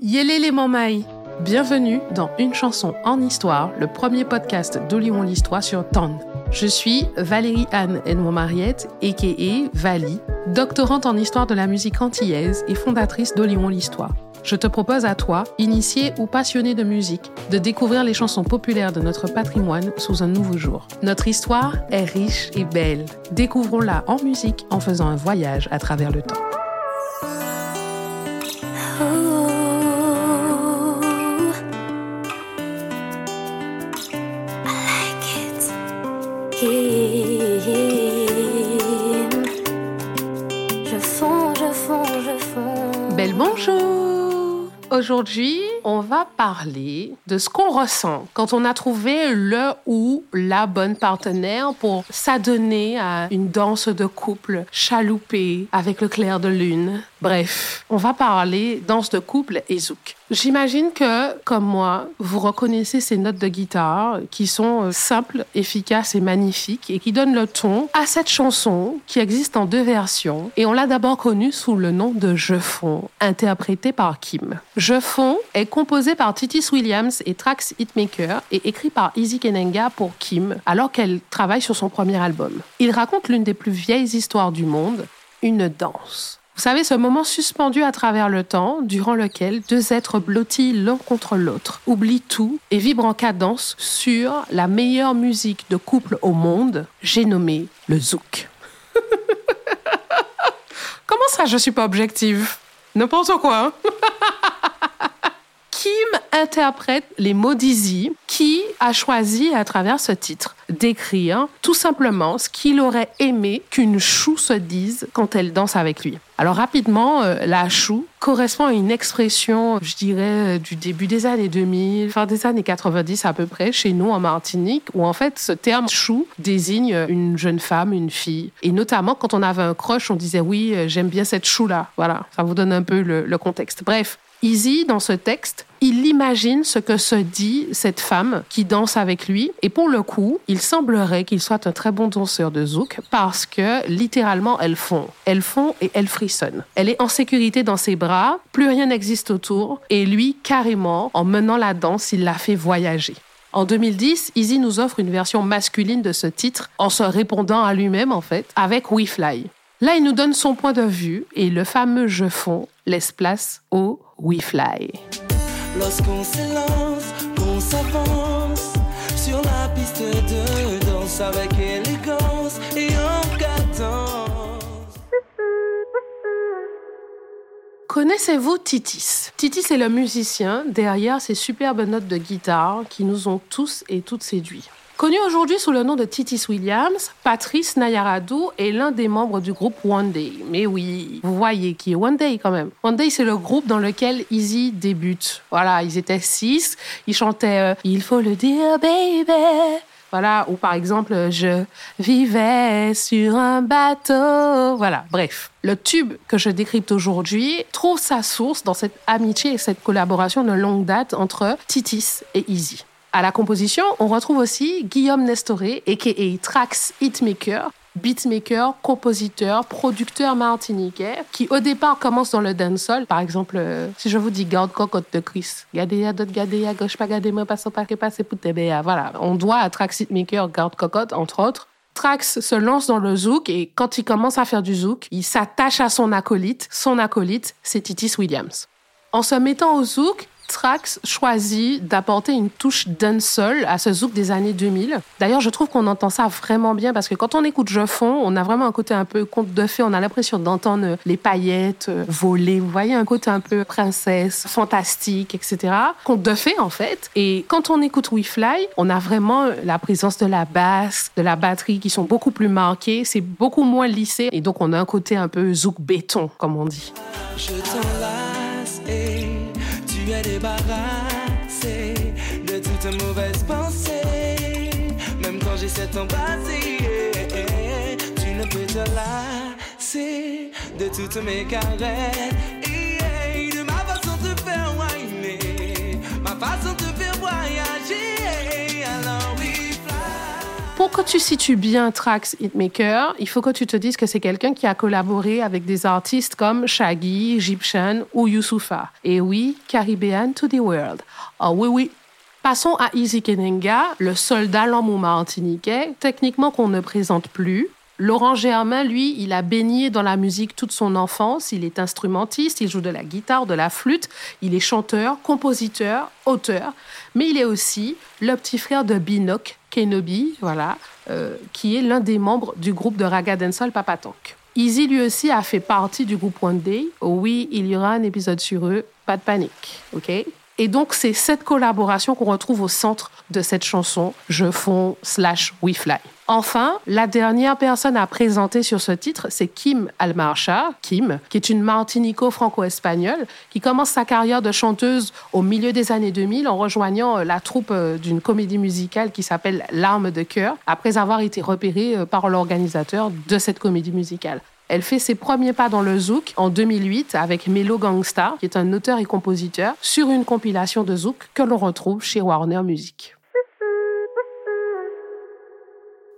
Yélé les Mamaï Bienvenue dans Une chanson en histoire, le premier podcast d'Olion l'Histoire sur TAN. Je suis Valérie Anne Edmond Mariette, a.k.a. Vali, doctorante en histoire de la musique antillaise et fondatrice d'Olion l'Histoire. Je te propose à toi, initié ou passionné de musique, de découvrir les chansons populaires de notre patrimoine sous un nouveau jour. Notre histoire est riche et belle. Découvrons-la en musique en faisant un voyage à travers le temps. Aujourd'hui, on va parler de ce qu'on ressent quand on a trouvé le ou la bonne partenaire pour s'adonner à une danse de couple chaloupée avec le clair de lune. Bref, on va parler danse de couple et zouk. J'imagine que, comme moi, vous reconnaissez ces notes de guitare qui sont euh, simples, efficaces et magnifiques et qui donnent le ton à cette chanson qui existe en deux versions. Et on l'a d'abord connue sous le nom de Je fonds, interprété par Kim. Je fonds est composé par Titis Williams et Trax Hitmaker et écrit par Izzy Kenenga pour Kim alors qu'elle travaille sur son premier album. Il raconte l'une des plus vieilles histoires du monde, une danse. Vous savez, ce moment suspendu à travers le temps, durant lequel deux êtres blottis l'un contre l'autre, oublient tout et vibrent en cadence sur la meilleure musique de couple au monde, j'ai nommé le zouk. Comment ça, je suis pas objective? N'importe quoi. hein? Kim interprète les mots d'Izzy, qui a choisi à travers ce titre d'écrire tout simplement ce qu'il aurait aimé qu'une chou se dise quand elle danse avec lui. Alors rapidement, euh, la chou correspond à une expression, je dirais, euh, du début des années 2000, fin des années 90 à peu près, chez nous en Martinique, où en fait ce terme chou désigne une jeune femme, une fille. Et notamment quand on avait un crush, on disait oui, euh, j'aime bien cette chou-là. Voilà, ça vous donne un peu le, le contexte. Bref, Easy, dans ce texte, il imagine ce que se dit cette femme qui danse avec lui. Et pour le coup, il semblerait qu'il soit un très bon danseur de zouk parce que littéralement, elle fond. Elle fond et elle frissonne. Elle est en sécurité dans ses bras, plus rien n'existe autour. Et lui, carrément, en menant la danse, il la fait voyager. En 2010, Easy nous offre une version masculine de ce titre en se répondant à lui-même, en fait, avec We Fly. Là, il nous donne son point de vue et le fameux je fonds laisse place au We Fly. Lorsqu'on s'élance, qu'on s'avance sur la piste de danse avec élégance et en cadence. Connaissez-vous Titis? Titis est le musicien derrière ces superbes notes de guitare qui nous ont tous et toutes séduits. Connu aujourd'hui sous le nom de Titis Williams, Patrice Nayaradu est l'un des membres du groupe One Day. Mais oui, vous voyez qui est One Day quand même. One Day, c'est le groupe dans lequel Easy débute. Voilà, ils étaient six. Ils chantaient euh, Il faut le dire, baby. Voilà, ou par exemple, je vivais sur un bateau. Voilà, bref. Le tube que je décrypte aujourd'hui trouve sa source dans cette amitié et cette collaboration de longue date entre Titis et Easy. À la composition, on retrouve aussi Guillaume Nestoré, a.k.a. Trax Hitmaker, beatmaker, compositeur, producteur martiniquais, qui au départ commence dans le dancehall. Par exemple, euh, si je vous dis Garde cocotte de Chris, d'autres, gardez à gauche, pas gardez moi, passe pas que passe pour Voilà, on doit à Trax Hitmaker, Garde cocotte, entre autres. Trax se lance dans le zouk et quand il commence à faire du zouk, il s'attache à son acolyte. Son acolyte, c'est Titis Williams. En se mettant au zouk, Trax choisit d'apporter une touche dancehall à ce zouk des années 2000. D'ailleurs, je trouve qu'on entend ça vraiment bien parce que quand on écoute Je fonds, on a vraiment un côté un peu conte de fées. On a l'impression d'entendre les paillettes euh, voler. Vous voyez, un côté un peu princesse, fantastique, etc. Conte de fées, en fait. Et quand on écoute We Fly, on a vraiment la présence de la basse, de la batterie qui sont beaucoup plus marquées. C'est beaucoup moins lissé. Et donc, on a un côté un peu zouk béton, comme on dit. Je débarrassé de toute mauvaise pensée. Même quand j'essaie de t'embrasser, tu ne peux te lasser de toutes mes caresses. De ma façon de faire whiner, ma façon de faire voyager. Pour que tu situes bien Trax Hitmaker, il faut que tu te dises que c'est quelqu'un qui a collaboré avec des artistes comme Shaggy, Egyptian ou Youssoufa. Et oui, Caribbean to the World. Oh oui, oui, Passons à Easy Kenenga, le soldat lamou martiniquais, techniquement qu'on ne présente plus. Laurent Germain, lui, il a baigné dans la musique toute son enfance. Il est instrumentiste, il joue de la guitare, de la flûte. Il est chanteur, compositeur, auteur. Mais il est aussi le petit frère de Binoc, Kenobi, voilà, euh, qui est l'un des membres du groupe de raga dancehall Papatank. Easy, lui aussi, a fait partie du groupe One Day. Oui, il y aura un épisode sur eux. Pas de panique, OK? Et donc, c'est cette collaboration qu'on retrouve au centre de cette chanson, Je fonds slash We Fly. Enfin, la dernière personne à présenter sur ce titre, c'est Kim Almarcha, Kim, qui est une martinico-franco-espagnole, qui commence sa carrière de chanteuse au milieu des années 2000 en rejoignant euh, la troupe euh, d'une comédie musicale qui s'appelle L'arme de cœur, après avoir été repérée euh, par l'organisateur de cette comédie musicale. Elle fait ses premiers pas dans le zouk en 2008 avec Melo Gangsta, qui est un auteur et compositeur, sur une compilation de zouk que l'on retrouve chez Warner Music.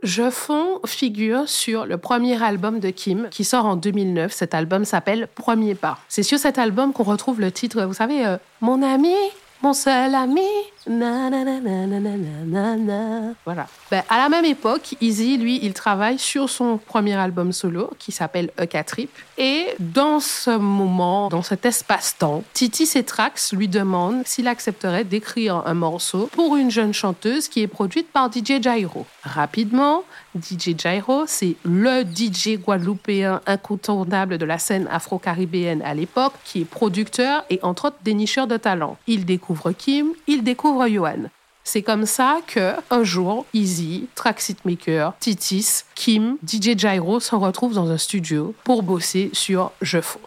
Je fonds figure sur le premier album de Kim qui sort en 2009. Cet album s'appelle Premier pas. C'est sur cet album qu'on retrouve le titre, vous savez, euh, Mon ami, mon seul ami. Voilà. Ben, à la même époque, Easy, lui, il travaille sur son premier album solo qui s'appelle Eka Trip. Et dans ce moment, dans cet espace-temps, Titi Trax lui demande s'il accepterait d'écrire un morceau pour une jeune chanteuse qui est produite par DJ Jairo. Rapidement, DJ Jairo, c'est le DJ guadeloupéen incontournable de la scène afro-caribéenne à l'époque, qui est producteur et entre autres dénicheur de talent. Il découvre Kim, il découvre C'est comme ça que un jour, Easy, Traxit Maker, Titis, Kim, DJ Jairo se retrouvent dans un studio pour bosser sur Je Faux.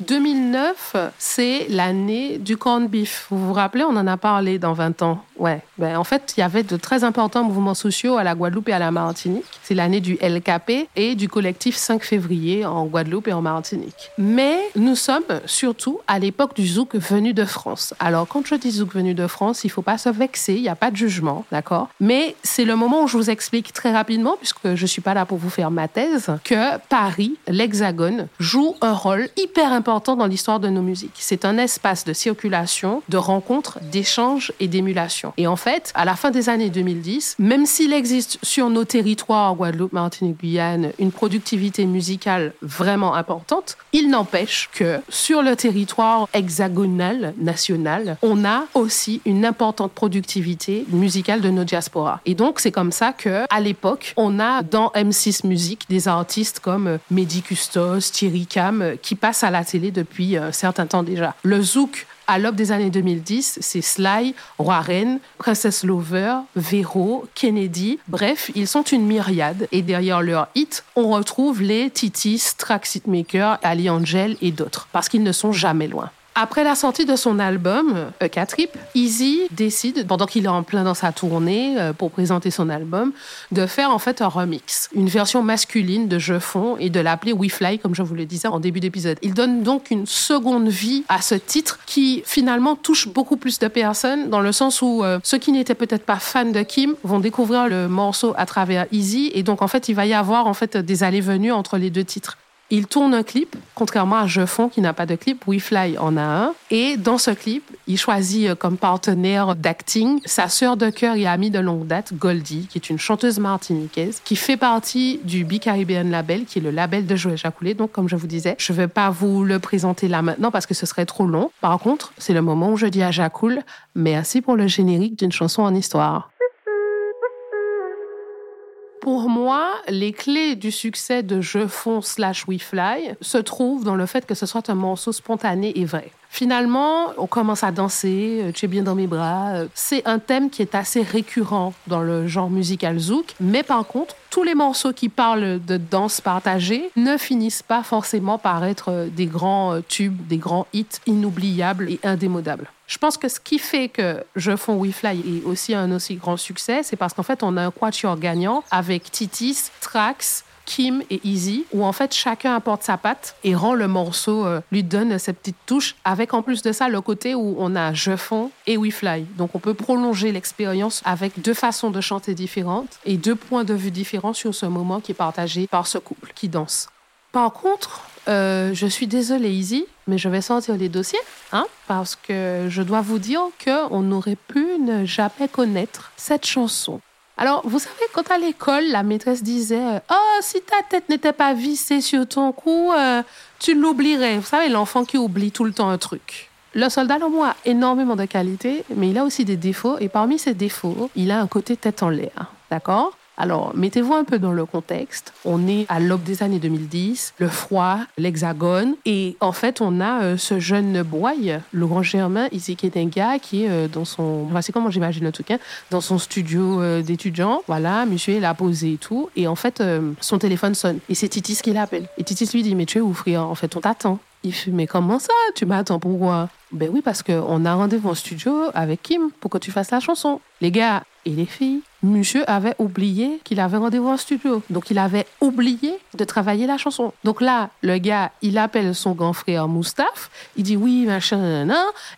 2009, c'est l'année du corn beef. Vous vous rappelez, on en a parlé dans 20 ans. Ouais. Ben, en fait, il y avait de très importants mouvements sociaux à la Guadeloupe et à la Martinique. C'est l'année du LKP et du collectif 5 février en Guadeloupe et en Martinique. Mais nous sommes surtout à l'époque du zouk venu de France. Alors, quand je dis zouk venu de France, il faut pas se vexer, il n'y a pas de jugement, d'accord? Mais c'est le moment où je vous explique très rapidement, puisque je suis pas là pour vous faire ma thèse, que Paris, l'Hexagone, joue un rôle hyper important dans l'histoire de nos musiques. C'est un espace de circulation, de rencontres, d'échanges et d'émulation. Et en fait, à la fin des années 2010, même s'il existe sur nos territoires, Guadeloupe, Martinique, Guyane, une productivité musicale vraiment importante, il n'empêche que sur le territoire hexagonal, national, on a aussi une importante productivité musicale de nos diasporas. Et donc, c'est comme ça que, à l'époque, on a dans M6 Musique des artistes comme Mehdi Custos, Thierry Cam, qui passent à la télé depuis un certain temps déjà. Le zouk à l'aube des années 2010, c'est Sly, Warren, Princess Lover, Vero, Kennedy. Bref, ils sont une myriade. Et derrière leur hit, on retrouve les Titis, Trax Hitmaker, Ali Angel et d'autres. Parce qu'ils ne sont jamais loin. Après la sortie de son album, E4 Trip, Easy décide, pendant qu'il est en plein dans sa tournée euh, pour présenter son album, de faire en fait un remix, une version masculine de Je Fonds et de l'appeler We Fly, comme je vous le disais en début d'épisode. Il donne donc une seconde vie à ce titre qui finalement touche beaucoup plus de personnes dans le sens où euh, ceux qui n'étaient peut-être pas fans de Kim vont découvrir le morceau à travers Easy et donc en fait il va y avoir en fait des allées-venues entre les deux titres. Il tourne un clip, contrairement à Je Fonds qui n'a pas de clip, We Fly en a un. Et dans ce clip, il choisit euh, comme partenaire d'acting sa sœur de cœur et amie de longue date, Goldie, qui est une chanteuse martiniquaise, qui fait partie du B-Caribbean Label, qui est le label de Joël Jacoulet. Donc, comme je vous disais, je ne vais pas vous le présenter là maintenant parce que ce serait trop long. Par contre, c'est le moment où je dis à Jacoul, merci pour le générique d'une chanson en histoire. Pour moi, les clés du succès de Je fonds slash We Fly se trouvent dans le fait que ce soit un morceau spontané et vrai. Finalement, on commence à danser, euh, tu es bien dans mes bras. Euh, c'est un thème qui est assez récurrent dans le genre musical zouk, mais par contre, tous les morceaux qui parlent de danse partagée ne finissent pas forcément par être euh, des grands tubes, des grands hits inoubliables et indémodables. Je pense que ce qui fait que Je fonds We Fly est aussi un aussi grand succès, c'est parce qu'en fait, on a un quatuor gagnant avec Titis, Trax, Kim et Easy, où en fait chacun apporte sa patte et rend le morceau, euh, lui donne ses petites touches, avec en plus de ça le côté où on a Je Fonds et We Fly. Donc on peut prolonger l'expérience avec deux façons de chanter différentes et deux points de vue différents sur ce moment qui est partagé par ce couple qui danse. Par contre, euh, je suis désolée, Easy, mais je vais sortir les dossiers, hein, parce que je dois vous dire qu'on aurait pu ne jamais connaître cette chanson. Alors, vous savez, quand à l'école, la maîtresse disait Oh, si ta tête n'était pas vissée sur ton cou, euh, tu l'oublierais. Vous savez, l'enfant qui oublie tout le temps un truc. Le soldat Lomo a énormément de qualités, mais il a aussi des défauts. Et parmi ses défauts, il a un côté tête en l'air. D'accord? Alors, mettez-vous un peu dans le contexte. On est à l'aube des années 2010, le froid, l'hexagone, et en fait, on a euh, ce jeune boy, Laurent Germain, ici qui est un gars qui est euh, dans son, c'est comment j'imagine hein, dans son studio euh, d'étudiant. Voilà, monsieur, il a posé et tout, et en fait, son téléphone sonne, et c'est Titis qui l'appelle. Et Titis lui dit, mais tu es où, frère En fait, on t'attend. Il fait, mais comment ça? Tu m'attends pourquoi? Ben oui, parce qu'on a rendez-vous en studio avec Kim pour que tu fasses la chanson. Les gars et les filles, monsieur avait oublié qu'il avait rendez-vous en studio. Donc, il avait oublié de travailler la chanson. Donc là, le gars, il appelle son grand frère Moustaphe. Il dit oui, machin, nan.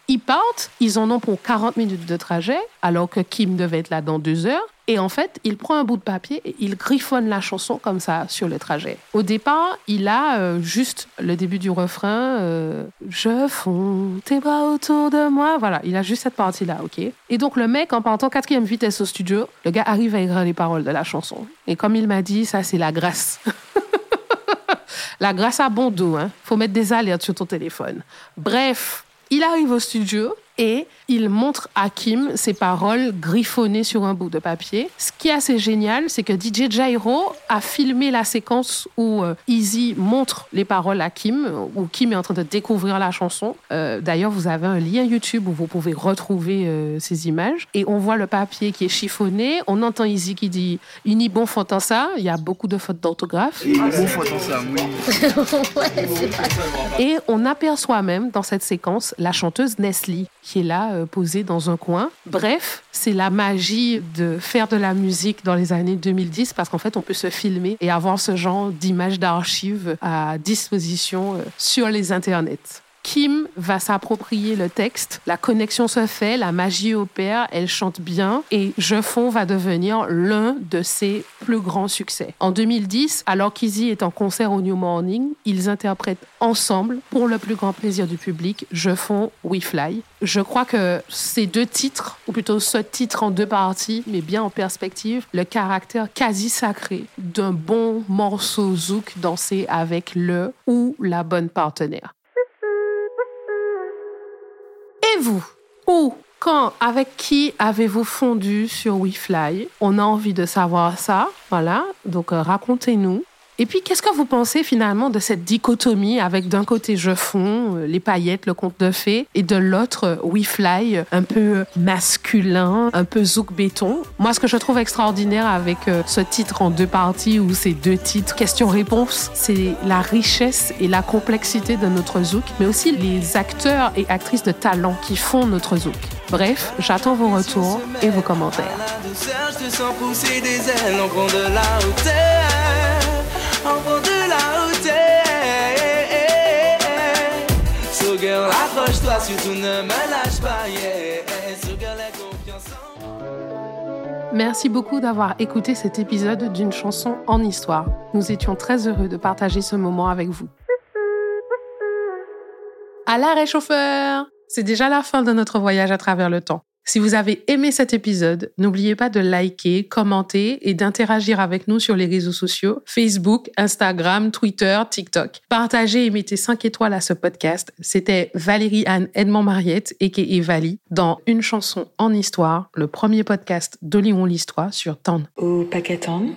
Ils partent. Ils en ont pour 40 minutes de trajet, alors que Kim devait être là dans deux heures. Et en fait, il prend un bout de papier et il griffonne la chanson comme ça sur le trajet. Au départ, il a euh, juste le début du refrain euh, Je fonds tes bras autour de moi. Voilà, il a juste cette partie-là, ok Et donc, le mec, en partant quatrième vitesse au studio, le gars arrive à écrire les paroles de la chanson. Et comme il m'a dit, ça, c'est la grâce. la grâce à bon dos, hein. Faut mettre des alertes sur ton téléphone. Bref, il arrive au studio et il montre à Kim ses paroles griffonnées sur un bout de papier. Ce qui est assez génial, c'est que DJ Jairo a filmé la séquence où euh, Easy montre les paroles à Kim, où Kim est en train de découvrir la chanson. Euh, d'ailleurs, vous avez un lien YouTube où vous pouvez retrouver euh, ces images. Et on voit le papier qui est chiffonné. On entend Easy qui dit Ini bon ça. Il y a beaucoup de fautes d'orthographe. Bon faute ça, oui. Et on aperçoit même dans cette séquence la chanteuse Nestlé qui est là, euh, posée dans un coin. Bref, c'est la magie de faire de la musique dans les années 2010 parce qu'en fait, on peut se filmer et avoir ce genre d'images d'archives à disposition euh, sur les internets. Kim va s'approprier le texte, la connexion se fait, la magie opère, elle chante bien et Je Fonds va devenir l'un de ses plus grands succès. En 2010, alors qu'Izzy est en concert au New Morning, ils interprètent ensemble, pour le plus grand plaisir du public, Je Fonds We Fly. Je crois que ces deux titres, ou plutôt ce titre en deux parties, mais bien en perspective, le caractère quasi sacré d'un bon morceau zouk dansé avec le ou la bonne partenaire. Vous Où quand, avec qui avez-vous fondu sur WeFly? On a envie de savoir ça. Voilà. Donc, euh, racontez-nous. Et puis, qu'est-ce que vous pensez finalement de cette dichotomie avec d'un côté je fonds, euh, les paillettes, le conte de fées, et de l'autre euh, We Fly, un peu masculin, un peu zouk béton? Moi, ce que je trouve extraordinaire avec euh, ce titre en deux parties ou ces deux titres questions-réponses, c'est la richesse et la complexité de notre zouk, mais aussi les acteurs et actrices de talent qui font notre zouk. Bref, j'attends vos retours et vos commentaires. Merci beaucoup d'avoir écouté cet épisode d'une chanson en histoire. Nous étions très heureux de partager ce moment avec vous. À l'arrêt chauffeur C'est déjà la fin de notre voyage à travers le temps. Si vous avez aimé cet épisode, n'oubliez pas de liker, commenter et d'interagir avec nous sur les réseaux sociaux, Facebook, Instagram, Twitter, TikTok. Partagez et mettez 5 étoiles à ce podcast. C'était Valérie Anne Edmond Mariette, et Vali, dans Une chanson en histoire, le premier podcast d'Olion l'Histoire sur Tande. Au Pacaton.